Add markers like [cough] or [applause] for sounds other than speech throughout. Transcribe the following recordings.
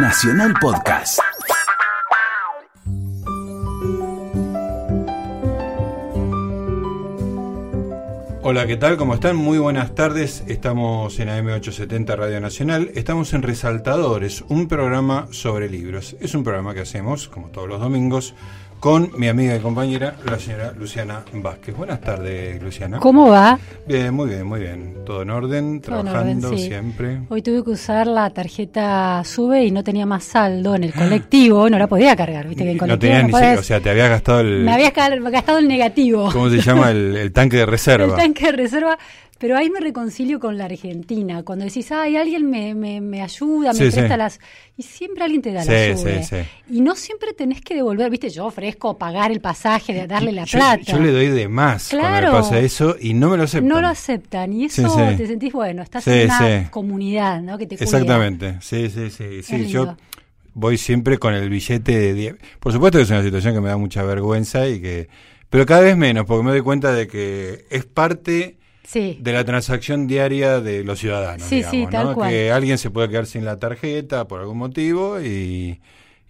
Nacional Podcast. Hola, ¿qué tal? ¿Cómo están? Muy buenas tardes. Estamos en AM870 Radio Nacional. Estamos en Resaltadores, un programa sobre libros. Es un programa que hacemos, como todos los domingos, con mi amiga y compañera, la señora Luciana Vázquez. Buenas tardes, Luciana. ¿Cómo va? Bien, muy bien, muy bien. Todo en orden, Todo en trabajando orden, sí. siempre. Hoy tuve que usar la tarjeta SUBE y no tenía más saldo en el colectivo, no la podía cargar, viste que en No colectivo no ni podés- o sea, te habías gastado el. me habías ca- gastado el negativo, ¿Cómo se llama? El, el tanque de [laughs] el reserva. tanque de reserva, pero ahí me reconcilio con la Argentina, cuando decís, ay, alguien me, me, me ayuda, me Sí, presta sí. las... Y siempre alguien te da Sí, la sí, SUBE. sí. Y no siempre tenés que devolver, viste, yo ofrezco pagar el pasaje, de darle la Yo, plata. yo le doy de más cuando Claro. me pasa eso y no me lo aceptan. no lo aceptan y eso te sentís, bueno, estás en una comunidad, ¿no? Que te cuida. Exactamente, sí, sí, sí. sí. Yo voy siempre con el billete de 10. Por supuesto que es una situación que me da mucha vergüenza y que... Pero cada vez menos, porque me doy cuenta de que es parte Sí. de la transacción diaria de los ciudadanos. Sí, sí, digamos, tal ¿no? cual. Que alguien se puede quedar sin la tarjeta por algún motivo y,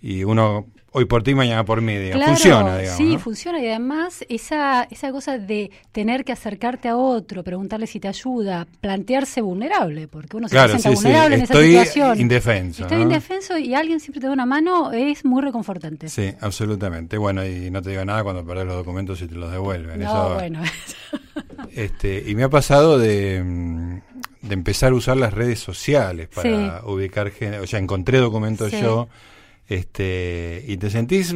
y uno hoy por ti, mañana por mí, digamos. Claro, funciona, digamos. sí, ¿no? funciona y además esa, esa cosa de tener que acercarte a otro, preguntarle si te ayuda, plantearse vulnerable, porque uno se Claro, presenta sí, sí. vulnerable en Estoy esa situación. indefenso. Estoy ¿no? indefenso y alguien siempre te da una mano, es muy reconfortante. Sí, absolutamente. Bueno, y no te digo nada cuando perdés los documentos y te los devuelven. No, Eso- bueno. [laughs] Este, y me ha pasado de, mm, de empezar a usar las redes sociales para ubicar gente. O sea, encontré documentos Sí. yo. Este, y te sentís,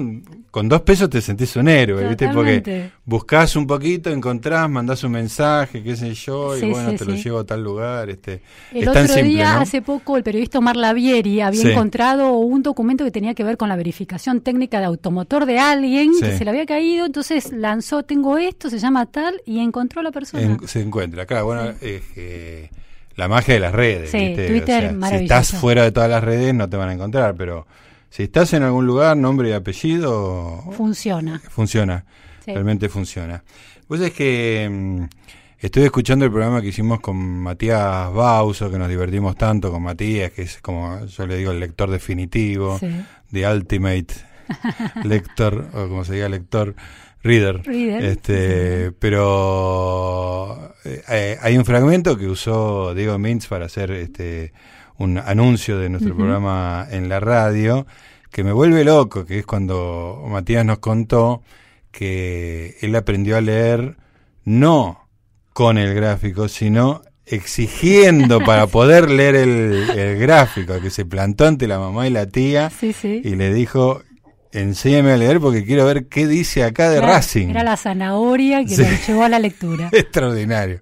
con dos pesos te sentís un héroe, ¿viste? Porque buscás un poquito, encontrás, mandás un mensaje, qué sé yo, Sí, y bueno, sí, te lo llevo a tal lugar. Este, El es otro tan simple, día, ¿no? hace poco, el periodista Omar Lavieri había encontrado un documento que tenía que ver con la verificación técnica de automotor de alguien que se le había caído, entonces lanzó, tengo esto, se llama tal, y encontró a la persona. En- se encuentra. Claro, bueno, la magia de las redes. Sí, ¿viste? Twitter, O sea, si estás fuera de todas las redes no te van a encontrar, pero si estás en algún lugar, nombre y apellido, Funciona. funciona. Sí. Realmente funciona. Vos es que mm, estoy escuchando el programa que hicimos con Matías Bauso, que nos divertimos tanto con Matías, que es como yo le digo el lector definitivo, Sí. The Ultimate Lector, o como se diga lector, Reader. Reader, Este, pero eh, eh, hay un fragmento que usó Diego Mintz para hacer este un anuncio de nuestro programa en la radio que me vuelve loco, que es cuando Matías nos contó que él aprendió a leer no con el gráfico, sino exigiendo [laughs] para poder leer el, el gráfico, que se plantó ante la mamá y la tía Sí, sí. y le dijo, enséñame a leer porque quiero ver qué dice acá de Claro, Racing. Era la zanahoria que Sí. llevó a la lectura. [laughs] Extraordinario.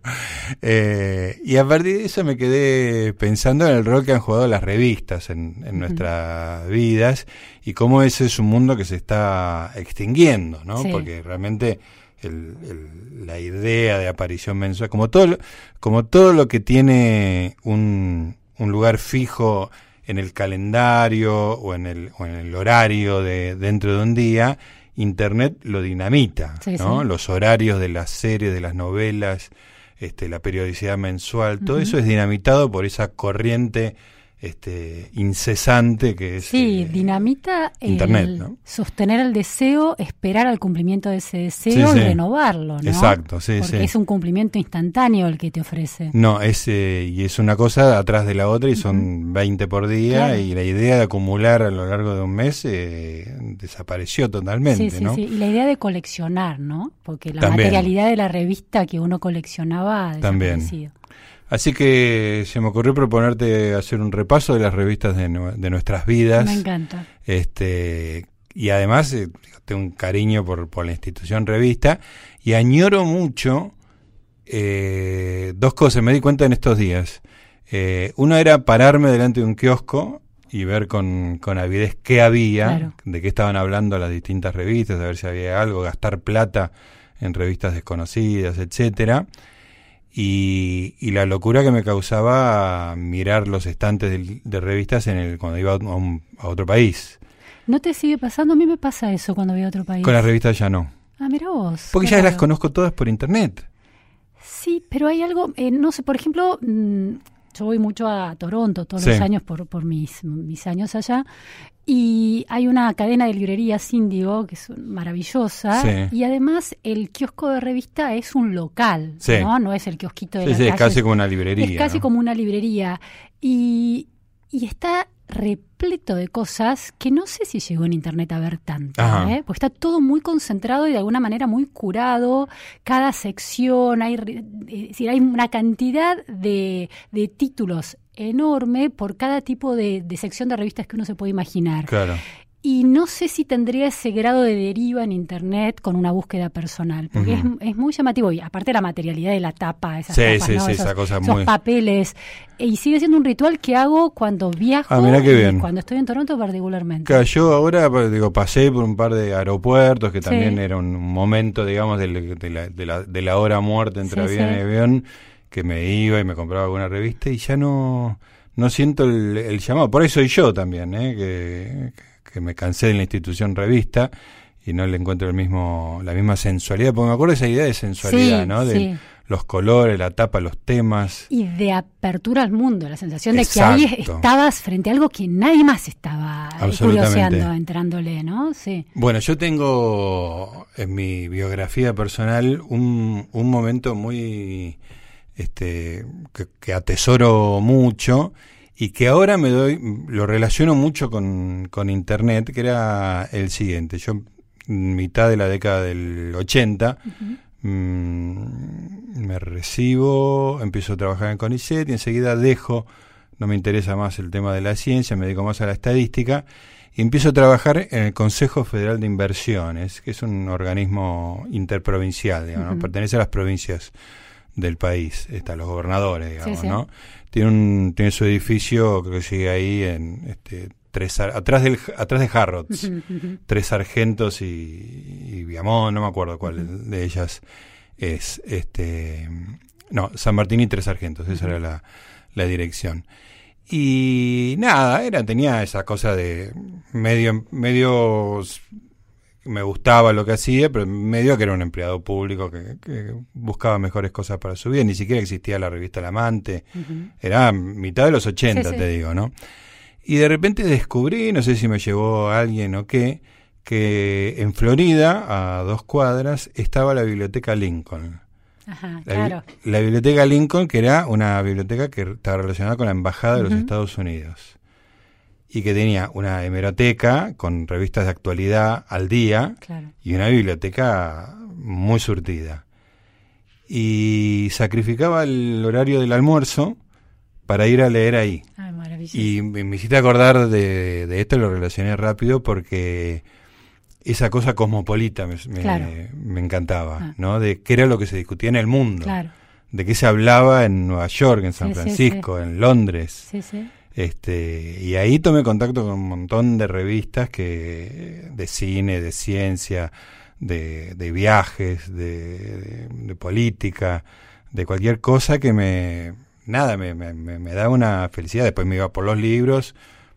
Eh, y a partir de eso me quedé pensando en el rol que han jugado las revistas en, en nuestras vidas y cómo ese es un mundo que se está extinguiendo, ¿no? Sí. Porque realmente el- el- la idea de aparición mensual, como todo, lo- como todo lo que tiene un, un lugar fijo en el calendario o en el, o en el horario de dentro de un día, Internet lo dinamita, Sí, ¿no? sí. Los horarios de las series, de las novelas, este, la periodicidad mensual, todo eso es dinamitado por esa corriente este, incesante que es Sí, eh, dinamita el Internet, ¿no? sostener el deseo, esperar al cumplimiento de ese deseo Sí, y sí. renovarlo, ¿no? Exacto, sí, Porque sí. es un cumplimiento instantáneo el que te ofrece. No, es, eh, y es una cosa atrás de la otra y son 20 por día Claro. y la idea de acumular a lo largo de un mes eh, desapareció totalmente, Sí, sí, ¿no? sí. Y la idea de coleccionar, ¿no? Porque la También. materialidad de la revista que uno coleccionaba ha También. Así que se me ocurrió proponerte hacer un repaso de las revistas de, nue- de nuestras vidas. Me encanta. Este, y además eh, tengo un cariño por, por la institución revista y añoro mucho eh, dos cosas, me di cuenta en estos días. Eh, uno era pararme delante de un kiosco y ver con, con avidez qué había, Claro. de qué estaban hablando las distintas revistas, a ver si había algo, gastar plata en revistas desconocidas, etcétera. Y, y la locura que me causaba mirar los estantes de, revistas en el, cuando iba a, un- a otro país. ¿No te sigue pasando? A mí me pasa eso cuando voy a otro país. Con las revistas ya no. Ah, mira vos. Porque ya las conozco todas por internet. Sí, pero hay algo, eh, no sé, por ejemplo, mm, yo voy mucho a Toronto todos los años por, por mis, mis años allá. Y hay una cadena de librerías índigo que es maravillosa. Sí. Y además el kiosco de revista es un local, Sí. ¿no? No es el kiosquito de Sí, la sí, es calle. casi como una librería. Es casi ¿no? como una librería. Y, y está repleto de cosas que no sé si llegó en internet a ver tanto. ¿eh? porque está todo muy concentrado y de alguna manera muy curado. Cada sección, hay, es decir, hay una cantidad de, de títulos enorme por cada tipo de, de sección de revistas que uno se puede imaginar. Claro. Y no sé si tendría ese grado de deriva en Internet con una búsqueda personal, porque es, es muy llamativo. Y aparte la materialidad de la tapa, esas Sí, tapas, sí, ¿no? sí, esos, esa cosa esos muy- papeles. Y sigue siendo un ritual que hago cuando viajo Ah, mirá qué y bien. cuando estoy en Toronto particularmente. Claro, yo ahora pues, digo, pasé por un par de aeropuertos que también era un momento, digamos, de, la, de, la, de la hora muerta entre avión y avión, que me iba y me compraba alguna revista y ya no, no siento el, el llamado. Por ahí soy yo también, ¿eh? que, que me cansé de la institución revista y no le encuentro el mismo la misma sensualidad, porque me acuerdo de esa idea de sensualidad, Sí, ¿no? De sí. los colores, la tapa, los temas. Y de apertura al mundo, la sensación de que ahí estabas frente a algo que nadie más estaba curioseando, entrándole, ¿no? Sí. Bueno, yo tengo en mi biografía personal un, un momento muy este que, que atesoro mucho y que ahora me doy lo relaciono mucho con, con internet, que era el siguiente. Yo en mitad de la década del 80 mm, me recibo, empiezo a trabajar en CONICET y enseguida dejo, no me interesa más el tema de la ciencia, me dedico más a la estadística y empiezo a trabajar en el Consejo Federal de Inversiones, que es un organismo interprovincial, digamos, pertenece a las provincias del país, está los gobernadores, digamos, Sí, sí. ¿no? Tiene un tiene su edificio creo que sigue ahí en este tres atrás del atrás de Harrods [laughs] tres sargentos y, y Viamón, no me acuerdo cuál de ellas es. este No, San Martín y tres sargentos, esa era la, la dirección. Y nada, era, tenía esa cosa de medio, medio me gustaba lo que hacía, pero medio que era un empleado público que, que buscaba mejores cosas para su vida, ni siquiera existía la revista El Amante, era mitad de los 80, Sí, sí. te digo, ¿no? Y de repente descubrí, no sé si me llevó alguien o qué, que en Florida, a dos cuadras, estaba la biblioteca Lincoln. Ajá, La, claro. la biblioteca Lincoln, que era una biblioteca que estaba relacionada con la Embajada de los. Estados Unidos. Y que tenía una hemeroteca con revistas de actualidad al día Claro. y una biblioteca muy surtida. Y sacrificaba el horario del almuerzo para ir a leer ahí. Ay. Y me, me hiciste acordar de, de esto, lo relacioné rápido porque esa cosa cosmopolita me, me- Claro. me encantaba, Ah. ¿no? De qué era lo que se discutía en el mundo, Claro. de qué se hablaba en Nueva York, en San Sí, sí, Francisco, en Londres. Sí, sí. Este, y ahí tomé contacto con un montón de revistas que de cine, de ciencia, de, de viajes, de, de- de política, de cualquier cosa que me nada me, me, me- me da una felicidad. Después me iba por los libros,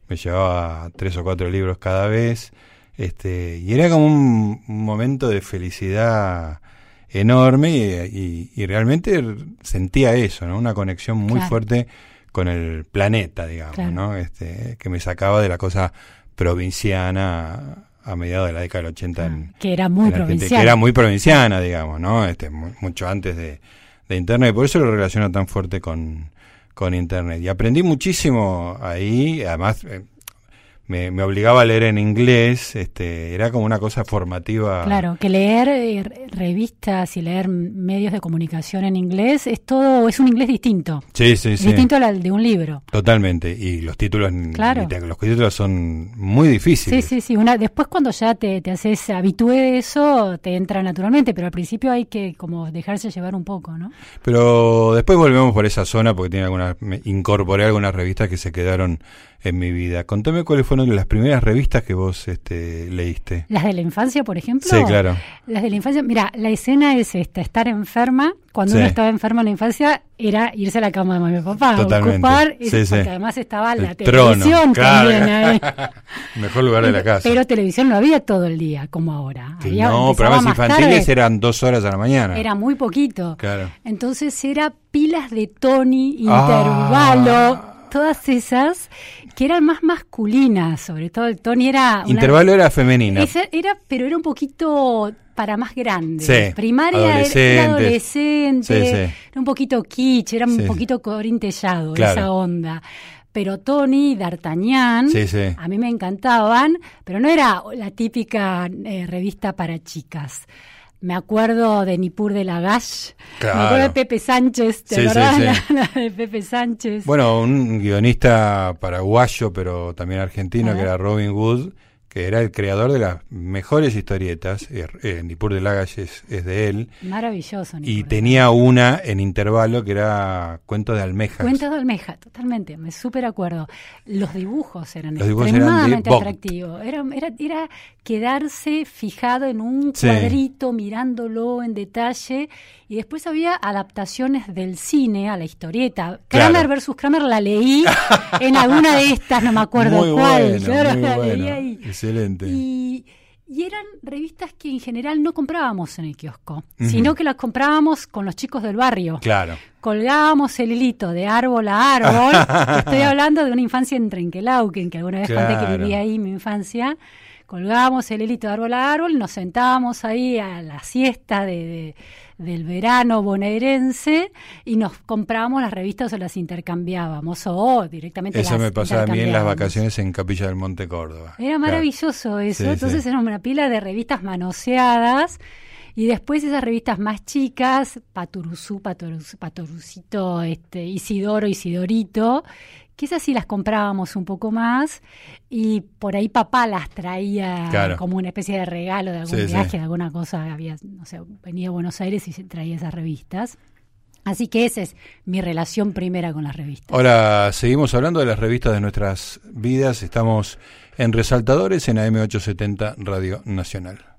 me llevaba tres o cuatro libros cada vez, este, y era como un, un momento de felicidad enorme y, y- y realmente sentía eso, ¿no? Una conexión muy Claro. fuerte con el planeta, digamos, Claro. ¿no? Este, que me sacaba de la cosa provinciana a mediados de la década del 80 en, Ah, que era muy en provincial. que era muy provinciana, digamos, ¿no? Este, mu- mucho antes de, de Internet. Por eso lo relaciono tan fuerte con, con Internet. Y aprendí muchísimo ahí, además eh, me, me obligaba a leer en inglés, este, era como una cosa formativa. Claro, que leer eh, re- revistas y leer medios de comunicación en inglés es todo, es un inglés distinto. Sí, sí, sí. Distinto al de un libro. Totalmente. Y los títulos, Claro. te- los títulos son muy Sí, difíciles. sí, sí. Una, después cuando ya te, te haces habitué de eso, te entra naturalmente, pero al principio hay que como dejarse llevar un poco, ¿no? Pero después volvemos por esa zona porque tiene algunas, me incorporé algunas revistas que se quedaron en mi vida. Contame cuáles fueron las primeras revistas que vos este, leíste? Las de la infancia, por ejemplo. Sí, claro. Las de la infancia, mira, la escena es esta, estar enferma. Cuando Sí. uno estaba enfermo en la infancia era irse a la cama de mamá y papá, Totalmente. ocupar, Sí, porque sí. además estaba la El televisión también ahí. [laughs] Mejor lugar de la casa. Pero televisión no había todo el día, como ahora. Había- no, programas infantiles tarde. eran dos horas a la mañana. Era muy poquito. Claro. Entonces era pilas de Tony, Ah. intervalo, todas esas que eran más masculinas, sobre todo el Tony era una- Intervalo era femenina. Era, pero era un poquito para más grandes. Sí, Primaria era- era adolescente, Sí, sí. era un poquito kitsch, era un poquito corintellado Claro. esa onda. Pero Tony, D'Artagnan, Sí, sí. a mí me encantaban, pero no era la típica eh, revista para chicas. Me acuerdo de Nipur de Lagash, Claro. me acuerdo de Pepe Sánchez, ¿te Sí, sí, acordás? sí. La, [laughs] la de Pepe Sánchez. Bueno, un guionista paraguayo, pero también argentino, que era Robin Wood, que era el creador de las mejores historietas. Eh, eh, Nipur de Lagash es, es de él. Maravilloso. Y Nipur de tenía una en intervalo que era Cuentos de Almejas. Cuentos de almeja, totalmente, me súper acuerdo. Los dibujos eran Los dibujos extremadamente atractivos. Era, era, era quedarse fijado en un Sí. cuadrito, mirándolo en detalle. Y después había adaptaciones del cine a la historieta. Claro. Kramer versus Kramer la leí en alguna de estas, no me acuerdo muy cuál. bueno, [laughs] Claro, muy la leí ahí. Excelente. Y, y eran revistas que en general no comprábamos en el kiosco, sino que las comprábamos con los chicos del barrio Claro. colgábamos el hilito de árbol a árbol. [laughs] Estoy hablando de una infancia en Trenquelauquen, que alguna vez conté que Claro. viví ahí mi infancia. Colgábamos el hilito de árbol a árbol, nos sentábamos ahí a la siesta de, de- del verano bonaerense y nos comprábamos las revistas o las intercambiábamos o directamente Eso las me pasaba a mí en las vacaciones en Capilla del Monte Córdoba. Era maravilloso eso. Sí, Entonces sí. era una pila de revistas manoseadas. Y después esas revistas más chicas, Paturuzú, Patoruz- Patorucito, este, Isidoro, Isidorito, esas sí las comprábamos un poco más. Y por ahí papá las traía Claro. como una especie de regalo de algún Sí, sí. viaje, de alguna cosa. Había, no sé, venía a Buenos Aires y se traía esas revistas. Así que esa es mi relación primera con las revistas. Ahora seguimos hablando de las revistas de nuestras vidas. Estamos en Resaltadores en AM870 Radio Nacional.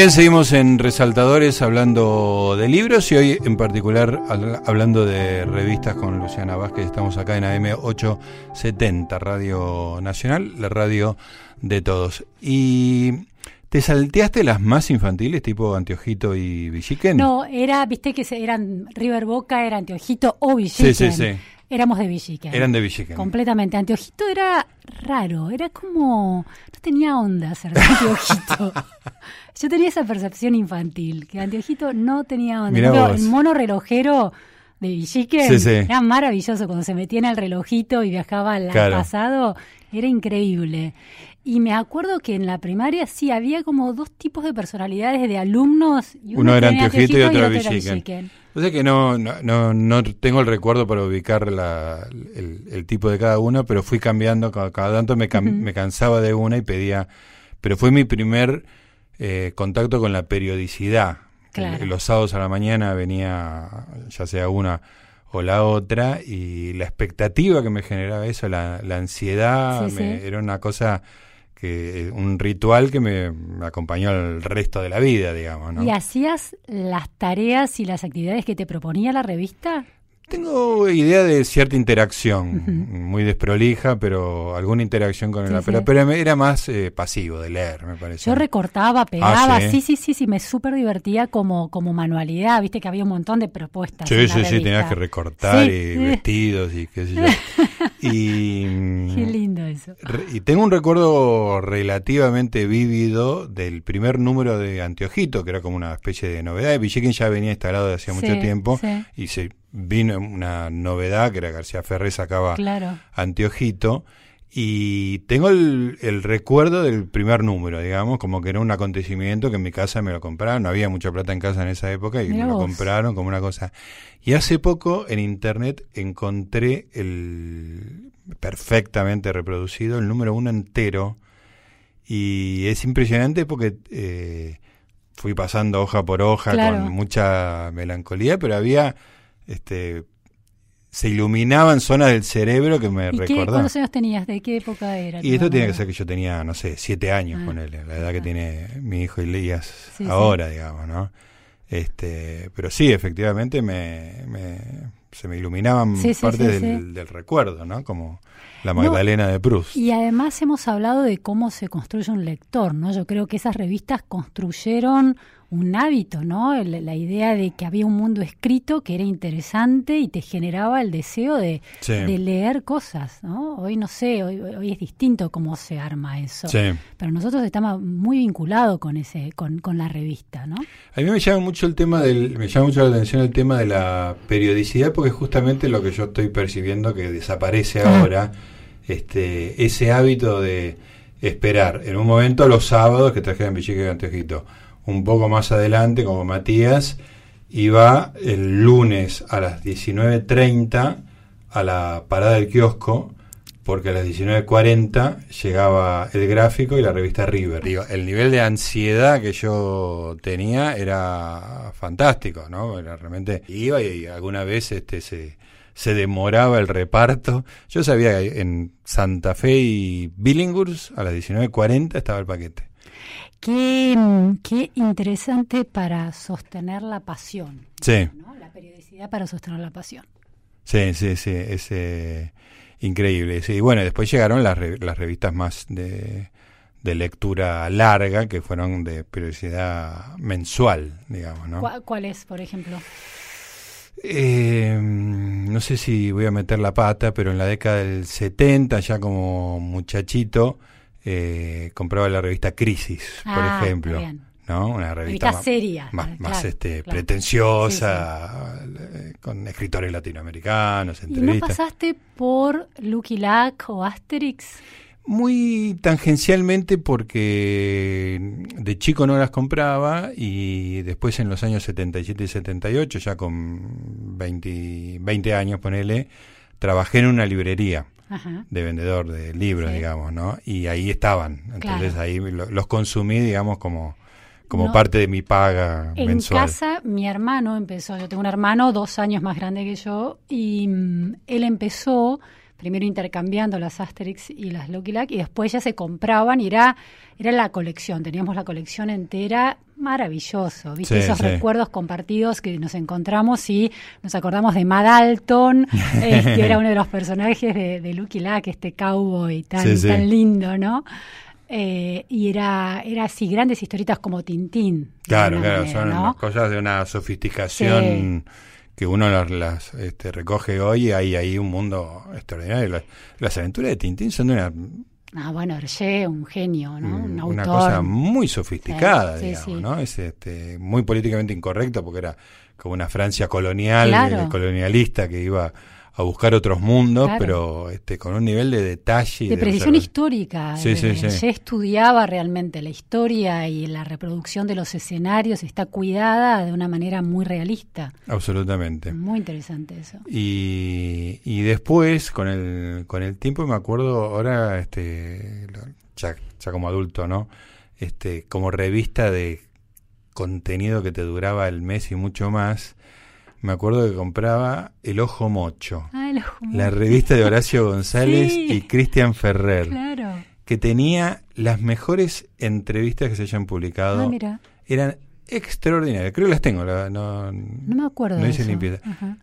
Bien, seguimos en Resaltadores hablando de libros y hoy en particular hablando de revistas con Luciana Vázquez. Estamos acá en AM870, Radio Nacional, la radio de todos. Y ¿Te salteaste las más infantiles, tipo Anteojito y Villiquen? No, era, viste que eran River Boca, era Anteojito o Villiquen. Sí, sí, sí. Éramos de Villiquen. Eran de Villiquen. Completamente. Anteojito era raro, era como... No tenía onda ser de Anteojito. [laughs] Yo tenía esa percepción infantil, que Anteojito no tenía onda. Pero el mono relojero de Villiquen era maravilloso cuando se metía en el relojito y viajaba al pasado. Era increíble. Y me acuerdo que en la primaria sí había como dos tipos de personalidades de alumnos. uno, era anteojito y otro era Villiquen. O sea que no, no, no, tengo el recuerdo para ubicar la, el, tipo de cada uno, pero fui cambiando, cada, tanto me, me cansaba de una y pedía, pero fue mi primer eh, contacto con la periodicidad. Los sábados a la mañana venía ya sea una o la otra y la expectativa que me generaba eso, la, la ansiedad, era una cosa que eh, un ritual que me, acompañó el resto de la vida, digamos. ¿no? ¿Y hacías las tareas y las actividades que te proponía la revista? Tengo idea de cierta interacción, muy desprolija, pero alguna interacción con el sí, pero, era más eh, pasivo de leer, me parece. Yo recortaba, pegaba, ah, ¿sí? sí, sí, sí, me súper divertía como, como manualidad, viste que había un montón de propuestas. Sí, sí, sí, tenías que recortar y vestidos y qué sé yo. [laughs] y, [laughs] qué lindo eso. y tengo un recuerdo relativamente vívido del primer número de Anteojito, que era como una especie de novedad. Villiquen ya venía instalado de hacía mucho tiempo y se vino una novedad que era García Ferré sacaba Anteojito y tengo el, recuerdo del primer número, digamos, como que era un acontecimiento que en mi casa me lo compraron, no había mucha plata en casa en esa época y me lo compraron como una cosa. Y hace poco en internet encontré el perfectamente reproducido, el número uno entero, y es impresionante porque eh, fui pasando hoja por hoja con mucha melancolía, pero había este se iluminaban zonas del cerebro que me recordaban. ¿Cuántos años tenías? ¿De qué época era? Y esto tiene que ser que yo tenía, no sé, siete años con ah. él, la edad que tiene mi hijo Elías ahora, digamos, ¿no? Este, pero sí, efectivamente me, se me iluminaban parte del, del, recuerdo, ¿no? Como la Magdalena de Proust. Y además hemos hablado de cómo se construye un lector, ¿no? Yo creo que esas revistas construyeron un hábito, ¿no? La, idea de que había un mundo escrito que era interesante y te generaba el deseo de, leer cosas, ¿no? Hoy no sé, hoy, hoy, es distinto cómo se arma eso. Pero nosotros estamos muy vinculados con ese, con, con, la revista, ¿no? A mí me llama mucho el tema del, me llama mucho la atención el tema de la periodicidad, porque es justamente lo que yo estoy percibiendo que desaparece ah. ahora, este, ese hábito de esperar en un momento los sábados que trajeran Bichique y Anteojito un poco más adelante, como Matías, iba el lunes a las 19.30 a la parada del kiosco, porque a las 19.40 llegaba el gráfico y la revista River. El nivel de ansiedad que yo tenía era fantástico, ¿no? Era realmente iba y alguna vez este se, se demoraba el reparto. Yo sabía que en Santa Fe y Billinghurst a las 19.40 estaba el paquete. Qué, qué interesante para sostener la pasión. Sí. La periodicidad para sostener la pasión. Sí, sí, sí, es eh, increíble. Sí, bueno, después llegaron las, las revistas más de, de lectura larga, que fueron de periodicidad mensual, digamos, ¿no? ¿Cuál, es, por ejemplo? Eh, no sé si voy a meter la pata, pero en la década del 70, ya como muchachito, eh, compraba la revista Crisis, por ah, ejemplo. ¿no? Una revista, seria. Más, este, pretenciosa, eh, con escritores latinoamericanos, entrevistas. ¿Y no pasaste por Lucky Luck o Asterix? Muy tangencialmente porque de chico no las compraba y después en los años 77 y 78, ya con 20, 20 años, ponele, trabajé en una librería de vendedor de libros, digamos, ¿no? Y ahí estaban. Entonces ahí los consumí, digamos, como, como parte de mi paga en mensual. En casa, mi hermano empezó, yo tengo un hermano dos años más grande que yo, y mm, él empezó primero intercambiando las Asterix y las Lucky Luck, y después ya se compraban y era, era la colección, teníamos la colección entera maravilloso, ¿viste? Esos recuerdos compartidos que nos encontramos y nos acordamos de Madalton, [laughs] eh, que era uno de los personajes de, de Lucky Luck, este cowboy tan, tan lindo, ¿no? Eh, y era, era así, grandes historietas como Tintín. Claro, claro, son cosas de una sofisticación que uno las, este, recoge hoy y hay ahí un mundo extraordinario. Las, aventuras de Tintín son de una Ah, bueno, Hergé, un genio, ¿no? Un autor. Una cosa muy sofisticada, digamos, ¿no? Es este, muy políticamente incorrecto porque era como una Francia colonial, colonialista que iba a buscar otros mundos, pero este, con un nivel de detalle. De, precisión histórica. Sí, sí, sí. estudiaba realmente la historia y la reproducción de los escenarios está cuidada de una manera muy realista. Absolutamente. Muy interesante eso. Y, y después, con el, con el tiempo, me acuerdo ahora, este, ya, ya como adulto, ¿no? Este, como revista de contenido que te duraba el mes y mucho más me acuerdo que compraba El Ojo Mocho, ah, la revista de Horacio [laughs] González y Cristian Ferrer, claro. que tenía las mejores entrevistas que se hayan publicado. Ah, mira. Eran extraordinarias, creo que las tengo. no, no, me acuerdo. No hice limpieza.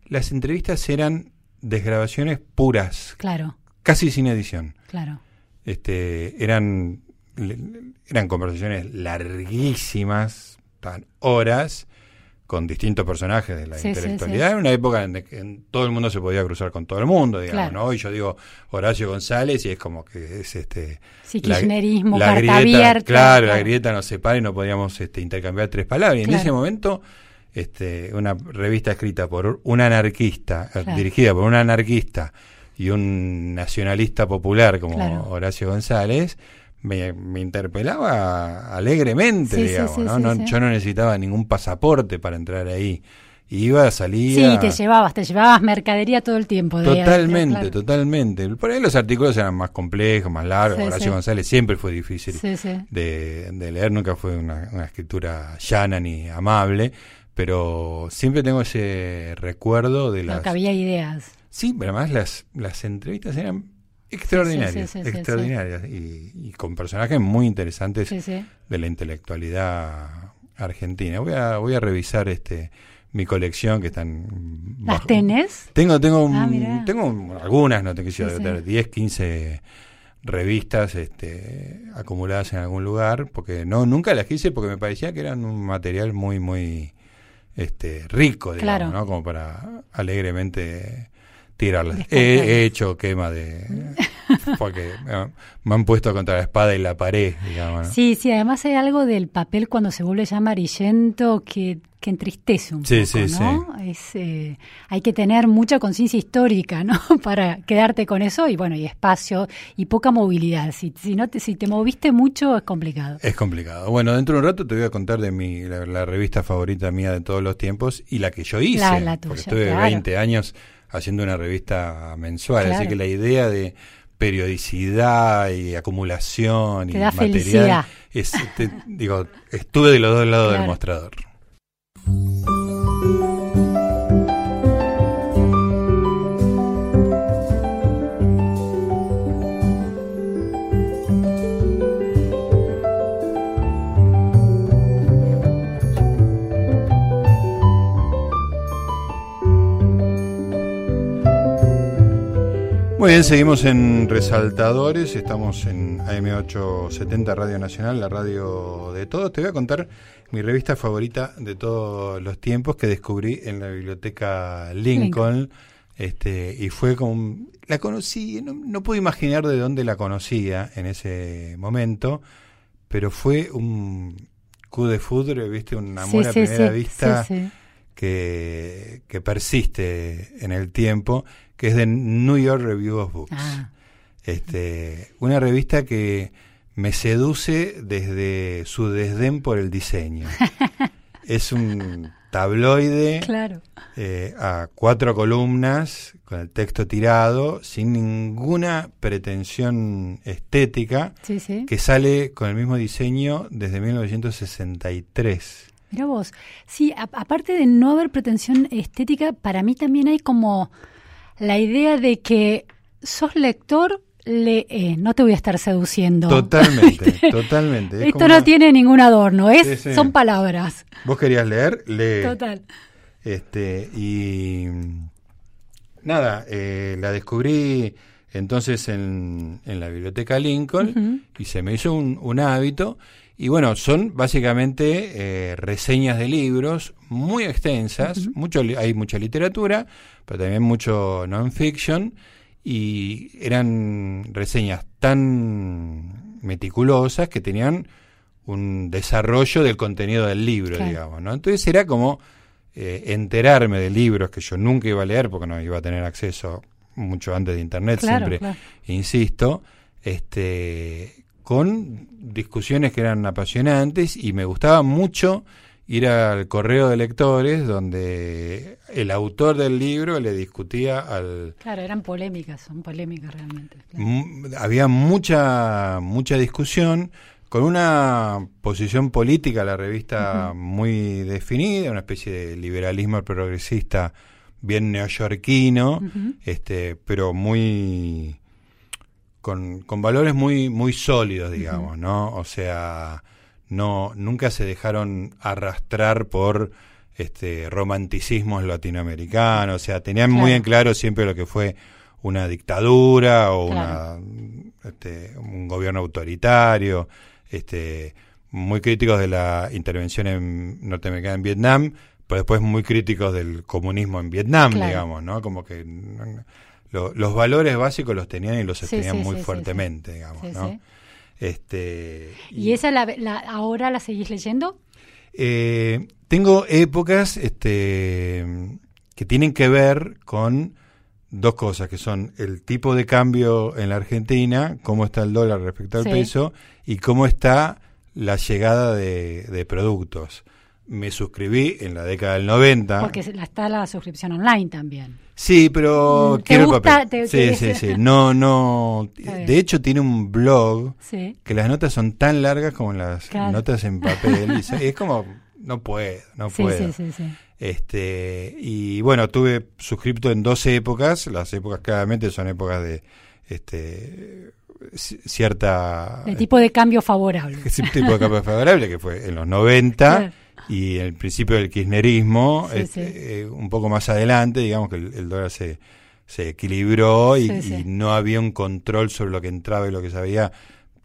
Las entrevistas eran desgrabaciones puras. Claro. Casi sin edición. Claro. Este, eran, eran conversaciones larguísimas, tan horas con distintos personajes de la intelectualidad, en una época en que todo el mundo se podía cruzar con todo el mundo, digamos, ¿no? Y yo digo Horacio González y es como que es este... Sí, kirchnerismo, la, carta abierta. Claro, la grieta nos separa y no podíamos este, intercambiar tres palabras. Y en ese momento, este, una revista escrita por un anarquista, eh, dirigida por un anarquista y un nacionalista popular como Horacio González, me, interpelaba alegremente, digamos, ¿no? Yo no necesitaba ningún pasaporte para entrar ahí. Iba, salía. Sí, te llevabas, te llevabas mercadería todo el tiempo. totalmente, totalmente. Por ahí los artículos eran más complejos, más largos. Horacio González siempre fue difícil de, de, leer, nunca fue una, una escritura llana ni amable, pero siempre tengo ese recuerdo de las... que había ideas. Sí, pero además las, las entrevistas eran extraordinarias, extraordinarias y, con personajes muy interesantes de la intelectualidad argentina. Voy a voy a revisar este mi colección que están ¿Las tenés? Tengo tengo ah, tengo algunas, no tengo que decir, 10, 15 revistas este acumuladas en algún lugar porque no nunca las quise porque me parecía que eran un material muy muy este rico, digamos, ¿no? Como para alegremente tirarlas. He, hecho quema de... porque me han puesto contra la espada y la pared, digamos. Sí, sí, además hay algo del papel cuando se vuelve ya amarillento que, que entristece un sí, poco, sí, ¿no? Es, eh, hay que tener mucha conciencia histórica, ¿no? [laughs] Para quedarte con eso y bueno, y espacio y poca movilidad. Si, si, no te, si te moviste mucho es complicado. Es complicado. Bueno, dentro de un rato te voy a contar de mi, la, revista favorita mía de todos los tiempos y la que yo hice. La, tuya, porque estuve 20 años haciendo una revista mensual. Así que la idea de periodicidad y acumulación y material es, digo, estuve de los dos lados del mostrador. Muy bien, seguimos en Resaltadores, estamos en AM870 Radio Nacional, la radio de todos. Te voy a contar mi revista favorita de todos los tiempos que descubrí en la biblioteca Lincoln. Este, y fue como. La conocí, no, pude imaginar de dónde la conocía en ese momento, pero fue un coup de foudre, ¿viste? Un amor a primera vista que, que persiste en el tiempo que es de New York Review of Books. Ah. Este, una revista que me seduce desde su desdén por el diseño. [laughs] es un tabloide claro. Eh, a cuatro columnas con el texto tirado, sin ninguna pretensión estética, que sale con el mismo diseño desde 1963. Mira vos, sí, aparte de no haber pretensión estética, para mí también hay como la idea de que sos lector lee, no te voy a estar seduciendo. Totalmente, [laughs] totalmente. Es Esto no una- tiene ningún adorno, es, Sí, sí. son palabras. ¿Vos querías leer? Lee. Total. Este, y nada, eh, la descubrí entonces en, en la biblioteca Lincoln y se me hizo un, un hábito. Y bueno, son básicamente eh, reseñas de libros muy extensas, mucho, hay mucha literatura, pero también mucho non-fiction, y eran reseñas tan meticulosas que tenían un desarrollo del contenido del libro, Claro. digamos, ¿no? Entonces era como eh, enterarme de libros que yo nunca iba a leer porque no iba a tener acceso mucho antes de internet, Claro, siempre claro. insisto, este con discusiones que eran apasionantes y me gustaba mucho ir al correo de lectores donde el autor del libro le discutía al Claro, eran polémicas, son polémicas realmente. claro. Había mucha mucha discusión con una posición política la revista muy definida una especie de liberalismo progresista bien neoyorquino este pero muy con, con valores muy muy sólidos digamos no o sea no nunca se dejaron arrastrar por este romanticismos latinoamericanos. O sea tenían muy en claro siempre lo que fue una dictadura o Claro. una este, un gobierno autoritario este muy críticos de la intervención en norteamericana en Vietnam pero después muy críticos del comunismo en Vietnam Claro. digamos no como que lo- los valores básicos los tenían y los sostenían sí, muy fuertemente digamos no este ¿Y esa la, la- ahora la seguís leyendo? eh, tengo épocas este, que tienen que ver con dos cosas, que son el tipo de cambio en la Argentina, cómo está el dólar respecto al Sí. peso y cómo está la llegada de, de productos. Me suscribí en la década del 90. Porque está la suscripción online también. Sí, pero Mm, ¿te quiero el gusta? papel. ¿Te- sí, te- sí, sí. [laughs] No, no. De hecho, tiene un blog Sí. que las notas son tan largas como las Claro. notas en papel. y es como, no puedo, no sí, puedo. sí. Este, y bueno, tuve suscripto en dos épocas. Las épocas claramente son épocas de este ci- cierta De tipo de cambio favorable. [laughs] tipo de cambio favorable que fue en los 90 Claro. Y el principio del kirchnerismo, Sí, este, sí. eh, un poco más adelante, digamos que el, el dólar se, se equilibró y, no había un control sobre lo que entraba y lo que salía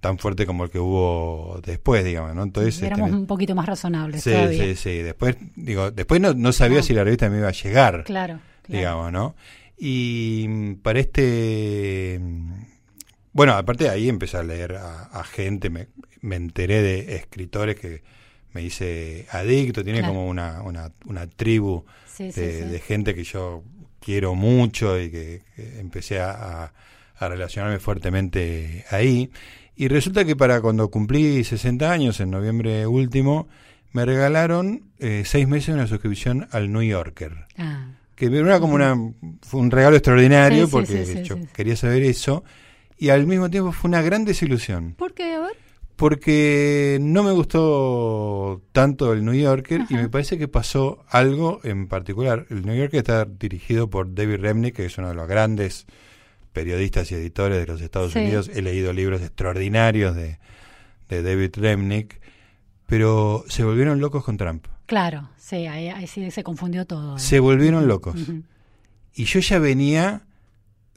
tan fuerte como el que hubo después, digamos, ¿no? Entonces, este, Éramos un poquito más razonables sí, todavía. sí, sí. Después, digo, después no, no sabía si la revista me iba a llegar, Claro, claro. digamos, ¿no? Y mm, para este... mm, Bueno, aparte de ahí empecé a leer a, a gente, me, me enteré de escritores que me hice adicto, tiene Claro. como una, una, una tribu Sí, de, sí. de gente que yo quiero mucho y que, que empecé a, relacionarme fuertemente ahí. Y resulta que para cuando cumplí 60 años, en noviembre último, me regalaron eh, seis meses de una suscripción al New Yorker. Ah, Que era como una, fue un regalo extraordinario porque yo quería saber eso. Y al mismo tiempo fue una gran desilusión. ¿Por qué? A ver. Porque no me gustó tanto el New Yorker y me parece que pasó algo en particular. El New Yorker está dirigido por David Remnick, que es uno de los grandes periodistas y editores de los Estados Sí. Unidos. He leído libros extraordinarios de, de David Remnick, pero se volvieron locos con Trump. Claro, sí, ahí, ahí sí se confundió todo. ¿eh? Se volvieron locos. Y yo ya venía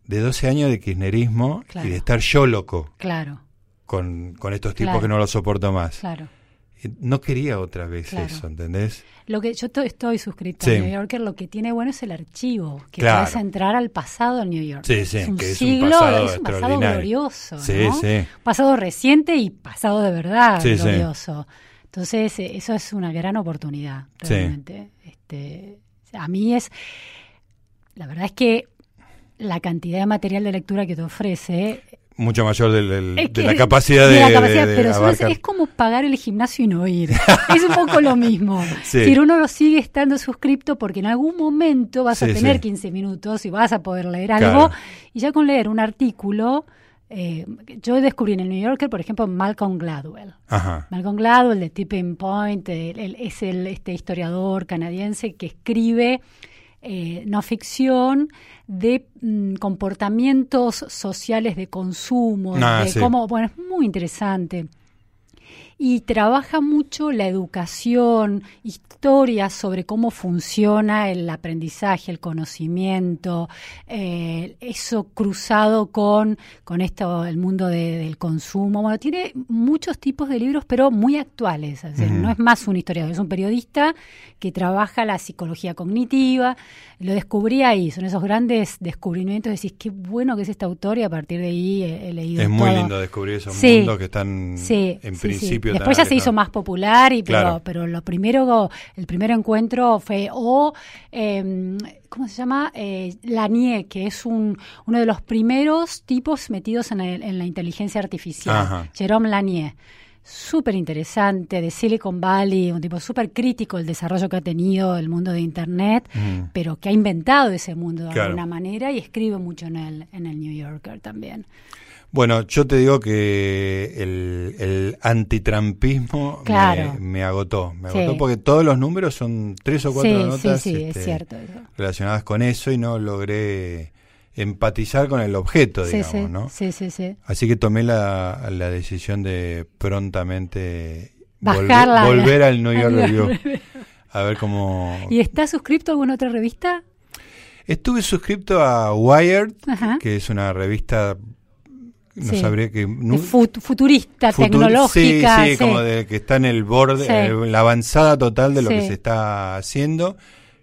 de 12 años de kirchnerismo Claro. y de estar yo loco Claro, con, con estos tipos Claro. que no los soporto más. claro. Y No quería otra vez Claro. eso, ¿entendés? Lo que yo to- estoy suscrito Sí. a New Yorker, lo que tiene bueno es el archivo, que Claro. puedes entrar al pasado del New York. Sí, sí, es un que es un siglo, pasado es un pasado glorioso, Sí, ¿no? sí. Pasado reciente y pasado de verdad glorioso. Entonces, eh, eso es una gran oportunidad, Sí. realmente. Este, a mí es, la verdad es que la cantidad de material de lectura que te ofrece Mucho mayor del- del- es de la capacidad de, de la capacidad, de- de pero es, como pagar el gimnasio y no ir. es un poco lo mismo. [laughs] Sí. Si uno lo sigue estando suscripto porque en algún momento vas a tener sí. 15 minutos y vas a poder leer Claro. algo y ya con leer un artículo eh, yo descubrí en el New Yorker, por ejemplo, Malcolm Gladwell. Ajá. Malcolm Gladwell de Tipping Point es el este historiador canadiense que escribe eh, no ficción de mm, comportamientos sociales de consumo, Ah, de sí. cómo, bueno, es muy interesante. Y trabaja mucho la educación, historias sobre cómo funciona el aprendizaje, el conocimiento, eh, eso cruzado con, con esto, el mundo de- del consumo. Bueno, tiene muchos tipos de libros, pero muy actuales. Es decir, Ujú. No es más un historiador, es un periodista que trabaja la psicología cognitiva. Lo descubrí ahí, son esos grandes descubrimientos. Decís, qué bueno que es este autor y a partir de ahí he, he leído Es muy lindo descubrir esos Sí. mundos que están Sí, en sí, principio tan Después ya se hizo más popular, y, pero, Claro. pero lo primero, el primer encuentro fue o, eh, ¿cómo se llama? Eh, Lanier, que es un, uno de los primeros tipos metidos en, el- en la inteligencia artificial. Ajá. Jerome Lanier. Súper interesante, de Silicon Valley, un tipo súper crítico del desarrollo que ha tenido el mundo de Internet, Mm. pero que ha inventado ese mundo de Claro. alguna manera y escribe mucho en el, en el New Yorker también. Bueno, yo te digo que el, el antitrampismo Claro. me, me agotó. Me Sí. agotó porque todos los números son tres o cuatro Sí, notas sí, este, es cierto. eso. relacionadas con eso y no logré empatizar con el objeto, digamos, sí, ¿no? sí, sí, sí. Así que tomé la, la decisión de prontamente volver, volver al New York [laughs] Review. A ver cómo... ¿Y está suscrito a alguna otra revista? Estuve suscripto a Wired, Ajá. que es una revista... No Sí. sabría que... Fut- futurista, Futur- tecnológica. Sí, sí, como de que está en el borde, en la avanzada total de lo que se está haciendo,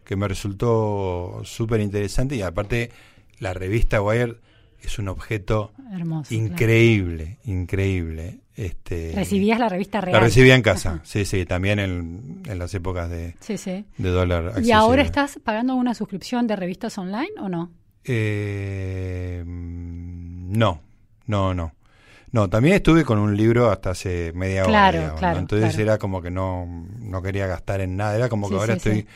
que me resultó súper interesante y aparte la revista Wired es un objeto Hermoso. claro. increíble, increíble. Este, ¿Recibías la revista real? La recibía en casa, Ajá. sí, sí, también en, en las épocas de, Sí, sí. de dólar ¿Y accesible. ahora estás pagando una suscripción de revistas online o no? Eh, mm, no, no, no. No, también estuve con un libro hasta hace media hora. Claro, digamos, ¿no? claro, Entonces claro. era como que no, no quería gastar en nada. Era como que Sí, ahora sí, estoy sí.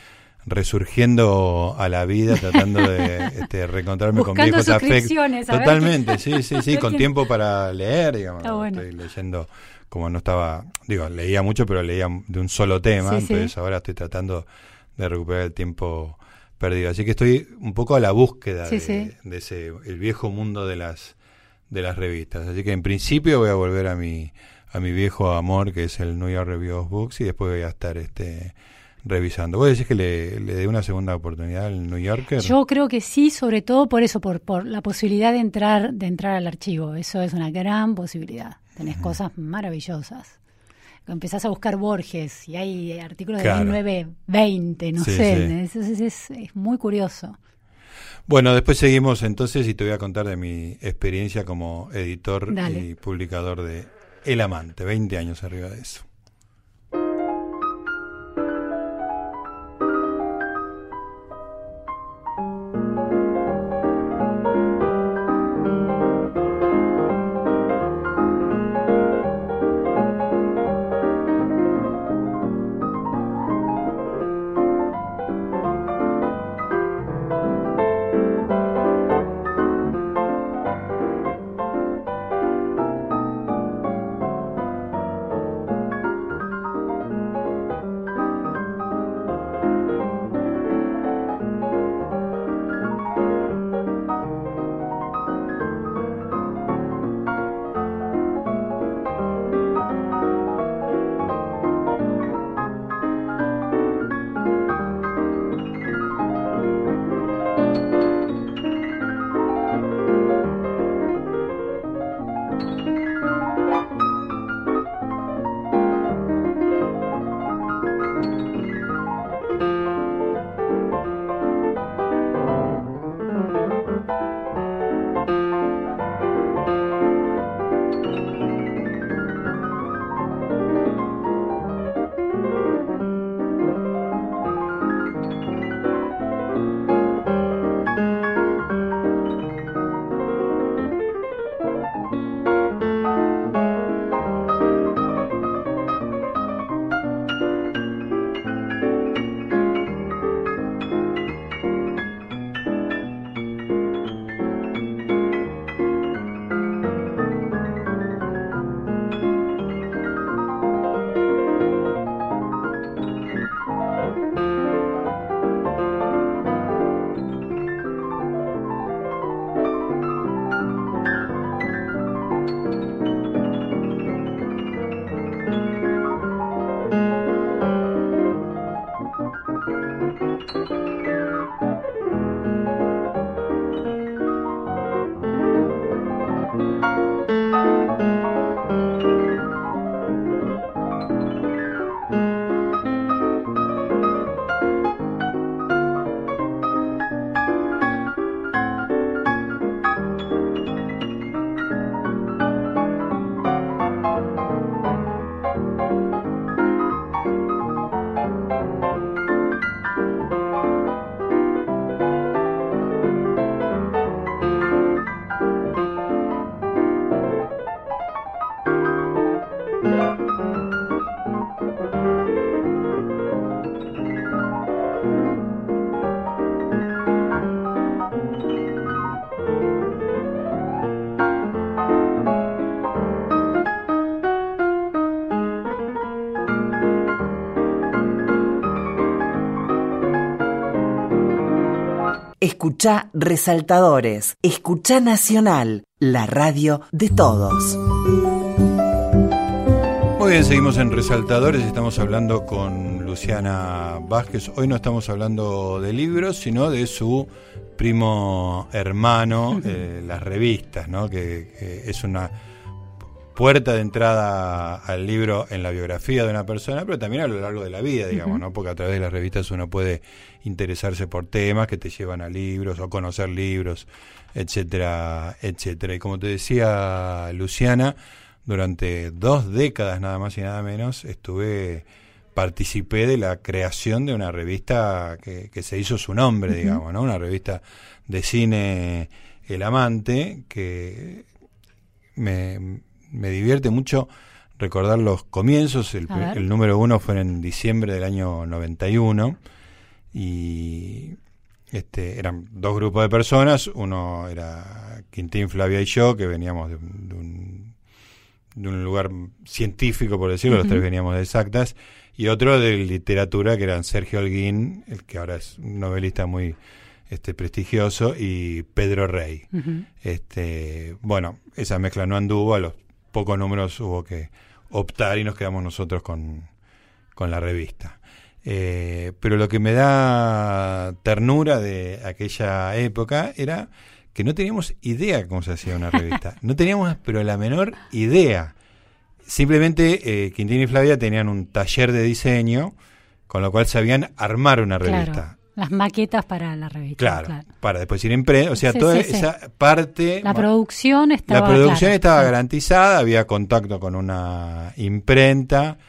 resurgiendo a la vida, tratando de [laughs] este, reencontrarme con viejos afectos. Totalmente, sí, sí, sí, [laughs] con tiempo para leer, digamos. Está bueno. Estoy leyendo como no estaba, digo, leía mucho, pero leía de un solo tema. Entonces ahora estoy tratando de recuperar el tiempo perdido. Así que estoy un poco a la búsqueda de, de ese el viejo mundo de las de las revistas. Así que en principio voy a volver a mi a mi viejo amor que es el New York Review of Books y después voy a estar este revisando. ¿Vos decís que le, le dé una segunda oportunidad al New Yorker? Yo creo que sí, sobre todo por eso, por, por la posibilidad de entrar, de entrar al archivo. Eso es una gran posibilidad. Tenés cosas maravillosas. Empezás a buscar Borges y hay artículos Claro. de 1920, no Sí, sé. sí. Es- es muy curioso. Bueno, después seguimos entonces y te voy a contar de mi experiencia como editor Dale. y publicador de El Amante, 20 años arriba de eso. Resaltadores. Escucha Nacional, la radio de todos. Muy bien, seguimos en Resaltadores. Estamos hablando con Luciana Vázquez. Hoy no estamos hablando de libros, sino de su primo hermano, [laughs] eh, las revistas, ¿no? que es una puerta de entrada al libro en la biografía de una persona, pero también a lo largo de la vida, digamos, ¿no? Porque a través de las revistas uno puede interesarse por temas que te llevan a libros o conocer libros, etcétera, etcétera. Y como te decía Luciana, durante dos décadas nada más y nada menos estuve participé de la creación de una revista que, se hizo su nombre, digamos, ¿no? Una revista de cine El Amante que me, me divierte mucho recordar los comienzos. El, número uno fue en diciembre del año 91 y este, eran dos grupos de personas. Uno era Quintín, Flavia y yo, que veníamos de, un, de un, lugar científico, por decirlo, los tres veníamos de exactas. Y otro de literatura, que eran Sergio Holguín, el que ahora es un novelista muy este prestigioso, y Pedro Rey. este Bueno, esa mezcla no anduvo, a los pocos números hubo que optar y nos quedamos nosotros con, la revista. Eh, pero lo que me da ternura de aquella época era que no teníamos idea cómo se hacía una revista. [laughs] No teníamos, pero la menor idea. Simplemente eh, Quintín y Flavia tenían un taller de diseño, con lo cual sabían armar una revista. Las maquetas para la revista. Claro, para después ir en pre, o sea, toda esa parte... La producción estaba La producción estaba garantizada, había contacto con una imprenta,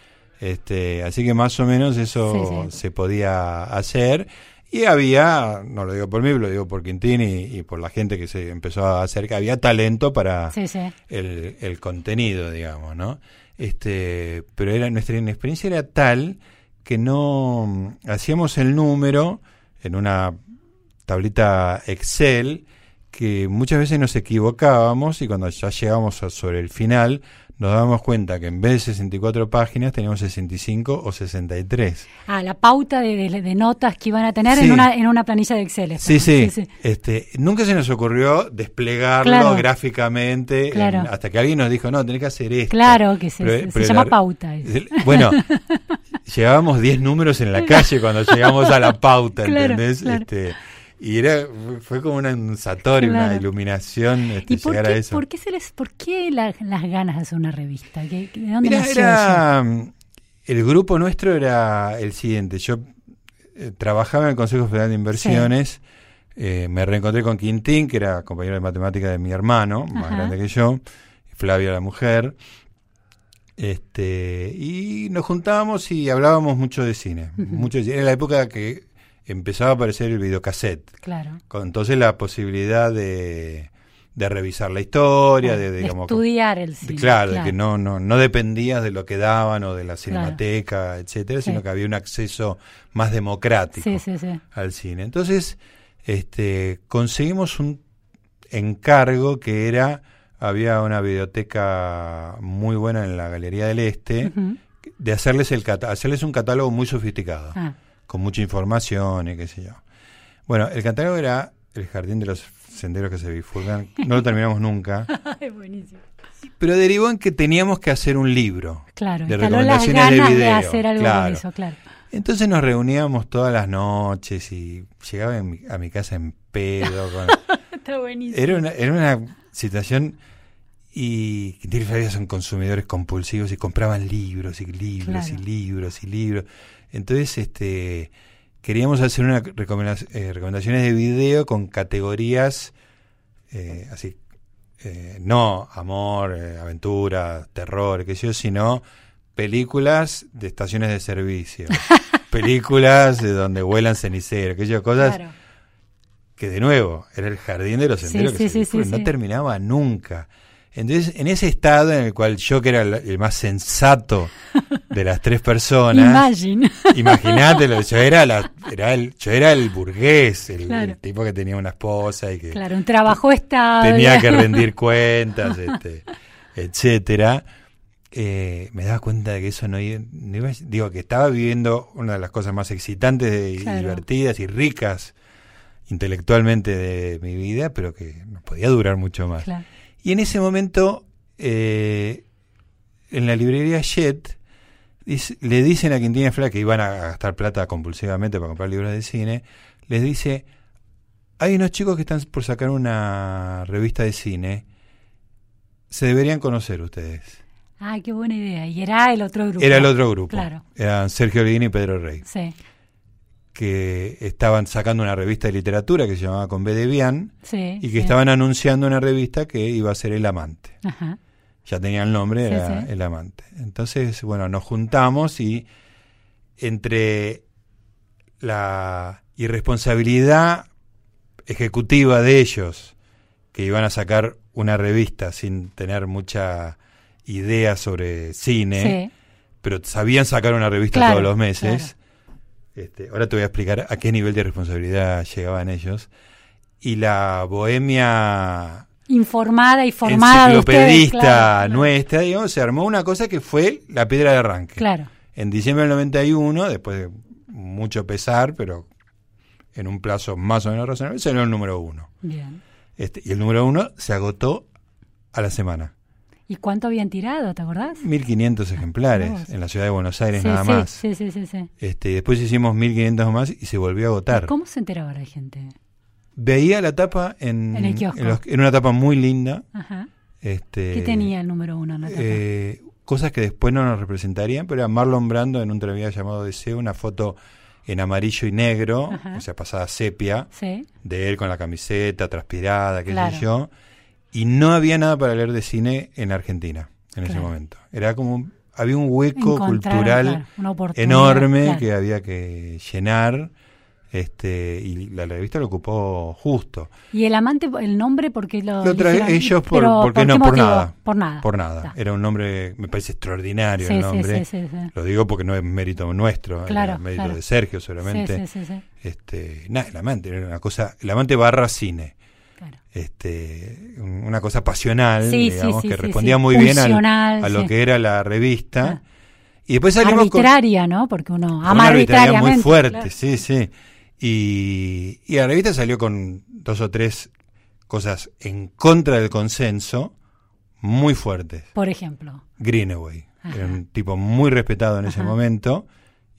este, así que más o menos eso se podía hacer. Y había, no lo digo por mí, lo digo por Quintín y, por la gente que se empezó a hacer, que había talento para el, el, contenido, digamos, ¿no? Este, pero era nuestra inexperiencia era tal que no hacíamos el número en una tablita Excel que muchas veces nos equivocábamos y cuando ya llegamos sobre el final nos dábamos cuenta que en vez de 64 páginas teníamos 65 o 63. Ah, la pauta de, notas que iban a tener en, una, en una planilla de Excel. Sí, sí, Este, nunca se nos ocurrió desplegarlo gráficamente hasta que alguien nos dijo, no, tenés que hacer esto. Claro, que se, llama pauta. Bueno, [laughs] llevábamos 10 números en la calle cuando llegamos a la pauta, ¿entendés? Este, y era fue como una satorio, una iluminación este, llegar a eso. ¿Por qué, se les, por qué las ganas de hacer una revista? ¿De dónde era, mm, El grupo nuestro era el siguiente. Yo eh, trabajaba en el Consejo Federal de Inversiones. Eh, me reencontré con Quintín, que era compañero de matemática de mi hermano, más grande que yo. Flavia, la mujer. Este, y nos juntábamos y hablábamos mucho de cine. mucho Era la época que empezaba a aparecer el videocassette. Claro. Con entonces la posibilidad de, de revisar la historia, de, estudiar el cine. claro, de que no, no, no dependías de lo que daban o de la cinemateca, etcétera, sino que había un acceso más democrático al cine. Entonces, este, conseguimos un encargo que era había una biblioteca muy buena en la Galería del Este, de hacerles, el hacerles un catálogo muy sofisticado, ah. Con mucha información y qué sé yo. Bueno, el catálogo era El Jardín de los Senderos que se bifurcan, no lo terminamos nunca. [laughs] buenísimo. Pero derivó en que teníamos que hacer un libro claro, de recomendaciones de video. hacer algo claro. eso, claro. Entonces nos reuníamos todas las noches y llegaba a mi casa en pedo. [laughs] Está buenísimo. Era una, era una situación y Flavia son consumidores compulsivos y compraban libros y libros y libros y libros. Entonces, este queríamos hacer una eh, recomendaciones de video con categorías eh, así, eh, no amor, aventura, terror, qué sé yo, sino películas de estaciones de servicio, [laughs] películas de donde vuelan ceniceros, qué sé yo, cosas que de nuevo era el jardín de los senderos que no terminaba nunca. Entonces, en ese estado en el cual yo, que era el, más sensato de las tres personas, imagínate, yo era, la, era el, yo era el burgués, el, tipo que tenía una esposa y que claro, un trabajo estable. tenía que [laughs] rendir cuentas, este, etcétera. Eh, me daba cuenta de que eso no, iba, digo que estaba viviendo una de las cosas más excitantes y divertidas y ricas intelectualmente de mi vida, pero que no podía durar mucho más. Claro. Y en ese momento, eh, en la librería Jet, dice- le dicen a Quintín y Fla que iban a gastar plata compulsivamente para comprar libros de cine, les dice, hay unos chicos que están por sacar una revista de cine, se deberían conocer ustedes. Ah, qué buena idea. Y era el otro grupo. Era el otro grupo, Claro. eran Sergio Olguín y Pedro Rey, Sí, que estaban sacando una revista de literatura que se llamaba Con B de Bian, sí. y que sí. estaban anunciando una revista que iba a ser El Amante. Ajá. ya tenía el nombre, Sí, era el amante. Entonces, bueno, nos juntamos y entre la irresponsabilidad ejecutiva de ellos, que iban a sacar una revista sin tener mucha idea sobre cine, pero sabían sacar una revista Claro, todos los meses. Este, ahora te voy a explicar a qué nivel de responsabilidad llegaban ellos. Y la bohemia Informada y formada de ustedes. enciclopedista claro, nuestra, digamos, se armó una cosa que fue la piedra de arranque. Claro. En diciembre del 91, después de mucho pesar, pero en un plazo más o menos razonable, salió el número uno. Bien. Este, y el número uno se agotó a la semana. ¿Y cuánto habían tirado, te acordás? 1.500 ejemplares en la ciudad de Buenos Aires sí, nada sí, más. Sí, sí, sí, sí. Este, después hicimos 1.500 más y se volvió a agotar. ¿Cómo se enteraba la gente? Veía la tapa en, En el los- en una tapa muy linda. Ajá. Este, ¿Qué tenía el número uno en la tapa? eh, cosas que después no nos representarían, pero era Marlon Brando en un tranvía llamado Deseo, una foto en amarillo y negro, Ajá. o sea, pasada sepia, sí. de él con la camiseta transpirada, qué Claro. sé yo, y no había nada para leer de cine en Argentina en ese momento. Era como, había un hueco cultural claro, enorme claro. que había que llenar. Este, y la revista lo ocupó justo. ¿Y el amante, el nombre, por qué lo Lo eligieron? ellos por, Pero, porque ¿por no, por nada. Por nada. Por nada. Está. Era un nombre, me parece extraordinario Sí, el nombre. sí, sí, sí. Lo digo porque no es mérito nuestro, Claro, era mérito claro. de Sergio seguramente. Este, nada, el amante era una cosa, el amante barra cine. Claro. Este, un- una cosa pasional, Sí, digamos, sí, que respondía muy bien al- a lo que era la revista. Y después salimos con, Arbitraria, ¿no? Porque uno ama una arbitrariamente. muy fuerte, claro. sí, sí. Y, y la revista salió con dos o tres cosas en contra del consenso muy fuertes. Por ejemplo, Greenaway, Ajá. era un tipo muy respetado en ese momento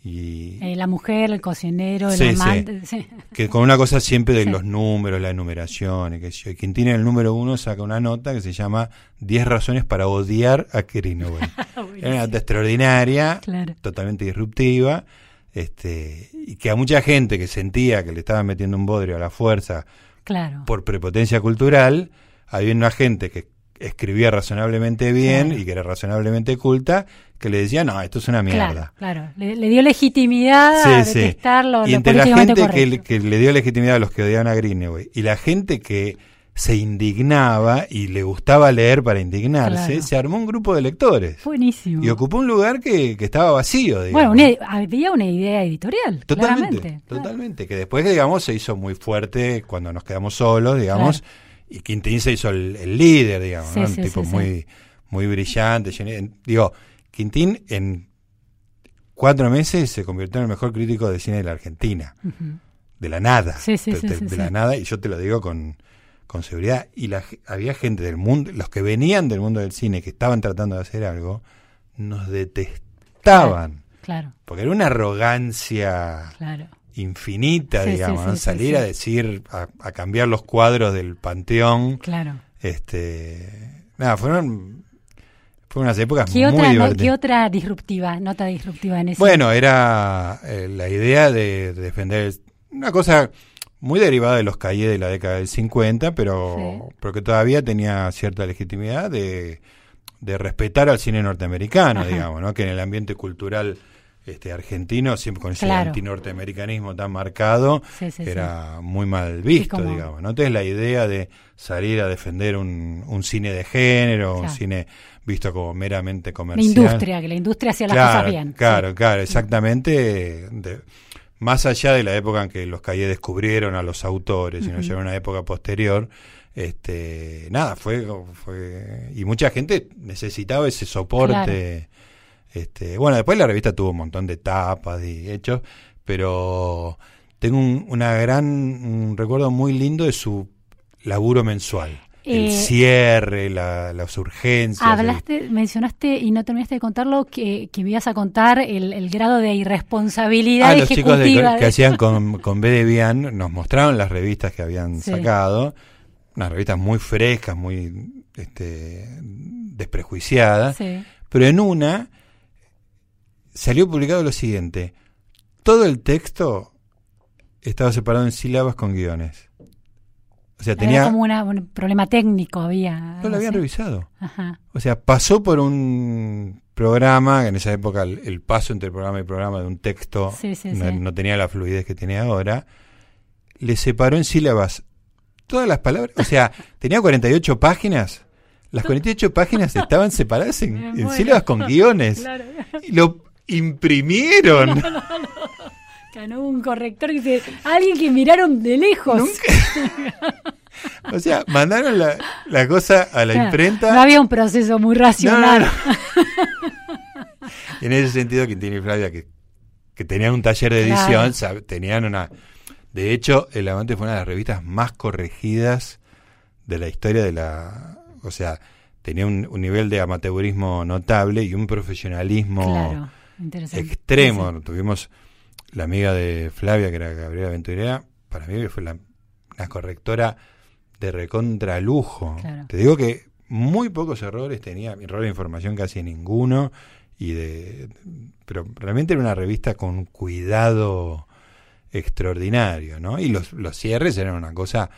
y eh, la mujer, el cocinero, el Sí, amante. sí. que con una cosa siempre de los números, la enumeración, y que yo. Y Quintín en el número uno saca una nota que se llama 10 razones para odiar a Greenaway. Era [laughs] una nota extraordinaria, Claro. totalmente disruptiva, este, y que a mucha gente que sentía que le estaban metiendo un bodrio a la fuerza Claro. por prepotencia cultural, había una gente que escribía razonablemente bien Claro. y que era razonablemente culta, que le decía, no, esto es una mierda. Claro, claro. Le, le dio legitimidad a Sí, sí. detestar lo, Y entre la gente que, que le dio legitimidad a los que odiaban a Greenaway y la gente que se indignaba y le gustaba leer para indignarse, Claro. se armó un grupo de lectores Buenísimo. y ocupó un lugar que, que estaba vacío. bueno, una- había una idea editorial, Totalmente, claramente. totalmente. Que después, digamos, se hizo muy fuerte cuando nos quedamos solos, digamos, y Quintín se hizo el, el líder, digamos, Sí, ¿no? un sí, tipo sí, muy, muy brillante. digo, Quintín en cuatro meses se convirtió en el mejor crítico de cine de la Argentina, de la nada, Sí, sí, de, la nada, y yo te lo digo con, con seguridad. Y la, había gente del mundo, los que venían del mundo del cine, que estaban tratando de hacer algo, nos detestaban. Claro, Porque era una arrogancia claro. Infinita, Sí, digamos, sí, ¿no? sí, salir a decir, a, a cambiar los cuadros del panteón, Claro. este, nada, fueron, fueron unas épocas ¿Qué muy otra, no-. ¿Qué otra disruptiva, nota disruptiva en ese? Bueno, era eh, la idea de, de defender una cosa muy derivada de los cahiers de la década del 50, pero, pero que todavía tenía cierta legitimidad de, de respetar al cine norteamericano, Ajá. digamos, ¿no? que en el ambiente cultural este argentino, siempre con ese Claro. antinorteamericanismo tan marcado, Sí, sí, sí. era muy mal visto, como- digamos. ¿no? Entonces la idea de salir a defender un, un cine de género, un cine visto como meramente la comercial. industria, que la industria hacía las Claro, cosas bien. Claro, claro, exactamente. de- más allá de la época en que los calles descubrieron a los autores, sino ya en una época posterior, este, nada, fue, fue y mucha gente necesitaba ese soporte. Este, bueno, después la revista tuvo un montón de tapas y hechos, pero tengo un, una gran, un recuerdo muy lindo de su laburo mensual. el Eh, cierre, la- las urgencias. Hablaste, mencionaste y no terminaste de contarlo que, que me ibas a contar el, el grado de irresponsabilidad Ah, los chicos de- ejecutiva. que hacían con, [laughs] con B de Bian nos mostraron las revistas que habían Sí. sacado, unas revistas muy frescas, muy este, desprejuiciadas, Sí. pero en una salió publicado lo siguiente, todo el texto estaba separado en sílabas con guiones. O sea, Era tenía... como una- un problema técnico había. No lo habían así. revisado. Ajá. O sea, pasó por un programa, en esa época el, el paso entre programa y programa de un texto Sí, sí, no, sí. no tenía la fluidez que tiene ahora, le separó en sílabas todas las palabras, o sea, [laughs] tenía 48 páginas, las 48 páginas estaban separadas en, en sílabas con guiones, [laughs] Claro. y lo imprimieron. No hubo un corrector que dice, alguien que miraron de lejos. [laughs] O sea, mandaron la, la cosa a la Claro, imprenta. No había un proceso muy racional. [laughs] en ese sentido, Quintín y Flavia, que, que tenían un taller de edición, Claro. tenían una... De hecho, El Amante fue una de las revistas más corregidas de la historia de la... O sea, tenía un, un nivel de amateurismo notable y un profesionalismo Claro. Extremo. Sí, Tuvimos la amiga de Flavia, que era Gabriela Venturera, para mí fue la, una correctora de recontra lujo. Claro. Te digo que muy pocos errores tenía, error de información casi ninguno, y de pero realmente era una revista con cuidado extraordinario, ¿no? Y los, los cierres eran una cosa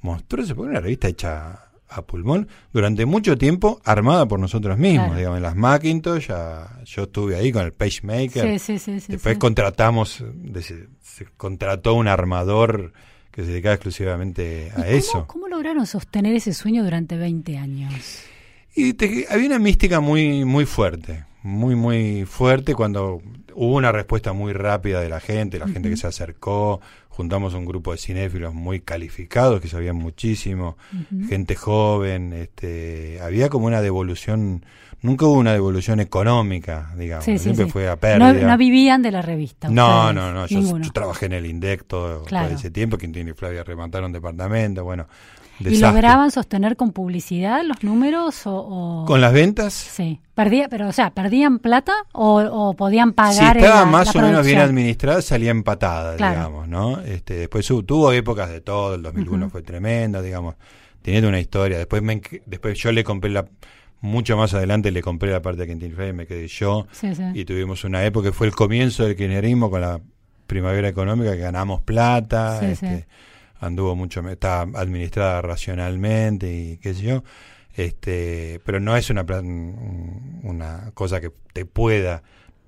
monstruosa, porque era una revista hecha a pulmón durante mucho tiempo armada por nosotros mismos, Claro. digamos, en las Macintosh, ya- yo estuve ahí con el PageMaker, Sí, sí, sí. Después contratamos, se, se contrató un armador que se dedicaba exclusivamente ¿Y a eso. ¿Cómo lograron sostener ese sueño durante 20 años? Y te- había una mística muy, muy fuerte, muy, muy fuerte cuando hubo una respuesta muy rápida de la gente, la gente que se acercó, juntamos un grupo de cinéfilos muy calificados que sabían muchísimo, gente joven, este, había como una devolución, nunca hubo una devolución económica, digamos, Sí, siempre sí. fue a pérdida. no vivían de la revista. No, ustedes, no, no. Yo, trabajé en el INDEC todo, Claro. todo ese tiempo. Quintín y Flavia remataron departamento. Bueno, ¿Y lograban sostener con publicidad los números o...? o- Con las ventas, Sí. Perdía, pero, o sea, ¿perdían plata o, o podían si pagar estaba la- más la o menos bien administrada, salía empatada, Claro. digamos, ¿no? Este, después tuvo épocas de todo. El 2001 Ujú. fue tremenda, digamos. Teniendo una historia. Después, me, después yo le compré la... Mucho más adelante le compré la parte de Quintín y Flavia y me quedé yo. Sí, sí. Y tuvimos una época que fue el comienzo del kirchnerismo con la primavera económica, que ganamos plata, Sí, este, sí. Anduvo mucho, está administrada racionalmente y qué sé yo, este, pero no es una, plan- una cosa que te pueda,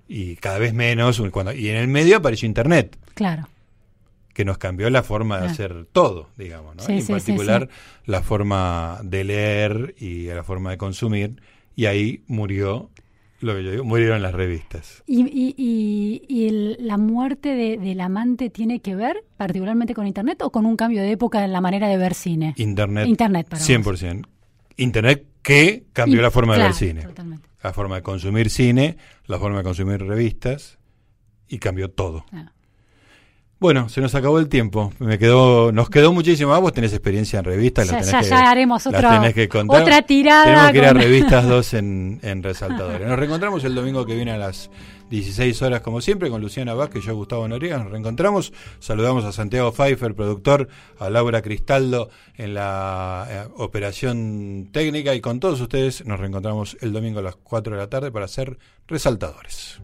y cada vez menos, cuando, y en el medio apareció Internet, Claro. que nos cambió la forma de hacer todo, digamos, ¿no? Sí, en sí, sí, particular la forma de leer y la forma de consumir, y ahí murió, lo que yo digo, murieron las revistas. ¿Y, y, y, y el- la muerte de- del amante tiene que ver particularmente con Internet o con un cambio de época en la manera de ver cine? Internet, Internet, para vos. 100%. Internet que cambió la forma de ver cine, Totalmente. la forma de consumir cine, la forma de consumir revistas, y cambió todo. Ah. Bueno, se nos acabó el tiempo. Me quedó, nos quedó muchísimo. Ah, vos tenés experiencia en revistas, Ya, tenés que, ya haremos otro- tenés que contar. otra tirada. Tenemos que ir a Revistas 2 [laughs] en, en Resaltadores. Nos reencontramos el domingo que viene a las 16 horas, como siempre, con Luciana Vázquez y yo, Gustavo Noriega. Nos reencontramos. Saludamos a Santiago Pfeiffer, productor, a Laura Cristaldo en la eh, operación técnica. Y con todos ustedes nos reencontramos el domingo a las 4 de la tarde para hacer Resaltadores.